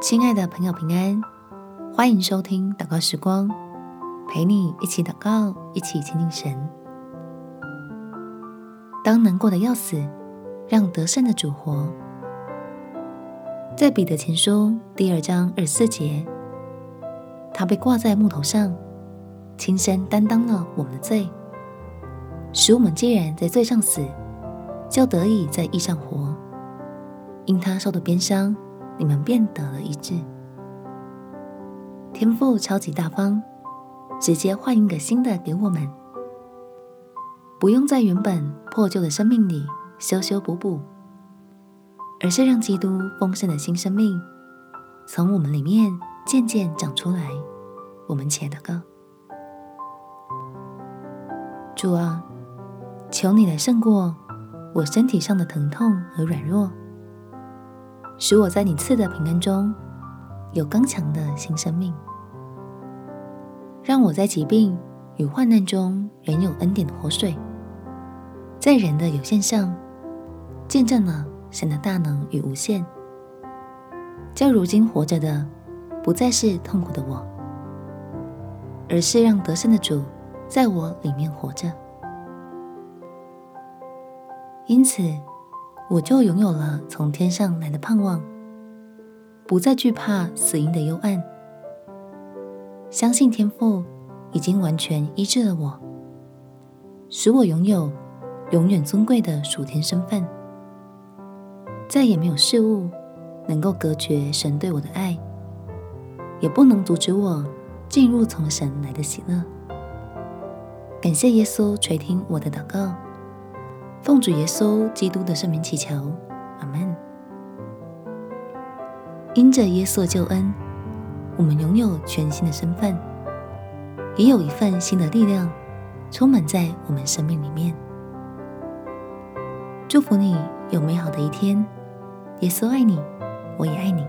亲爱的朋友，平安！欢迎收听祷告时光，陪你一起祷告，一起亲近神。当难过的要死，让得胜的主活。在彼得前书第二章二十四节，他被挂在木头上，亲身担当了我们的罪，使我们既然在罪上死，就得以在义上活。因他受的鞭伤。你们便得了一致。天父超级大方，直接换一个新的给我们，不用在原本破旧的生命里修修补补，而是让基督丰盛的新生命从我们里面渐渐长出来。我们且祷告：主啊，求你来胜过我身体上的疼痛和软弱。使我在你赐的平安中有刚强的新生命，让我在疾病与患难中仍有恩典的活水，在人的有限上见证了神的大能与无限，叫如今活着的不再是痛苦的我，而是让得胜的主在我里面活着，因此。我就拥有了从天上来的盼望，不再惧怕死荫的幽暗，相信天父已经完全医治了我，使我拥有永远尊贵的属天身份，再也没有事物能够隔绝神对我的爱，也不能阻止我进入从神来的喜乐。感谢耶稣垂听我的祷告。奉主耶稣基督的圣名祈求，阿门。因着耶稣救恩，我们拥有全新的身份，也有一份新的力量充满在我们生命里面。祝福你有美好的一天，耶稣爱你，我也爱你。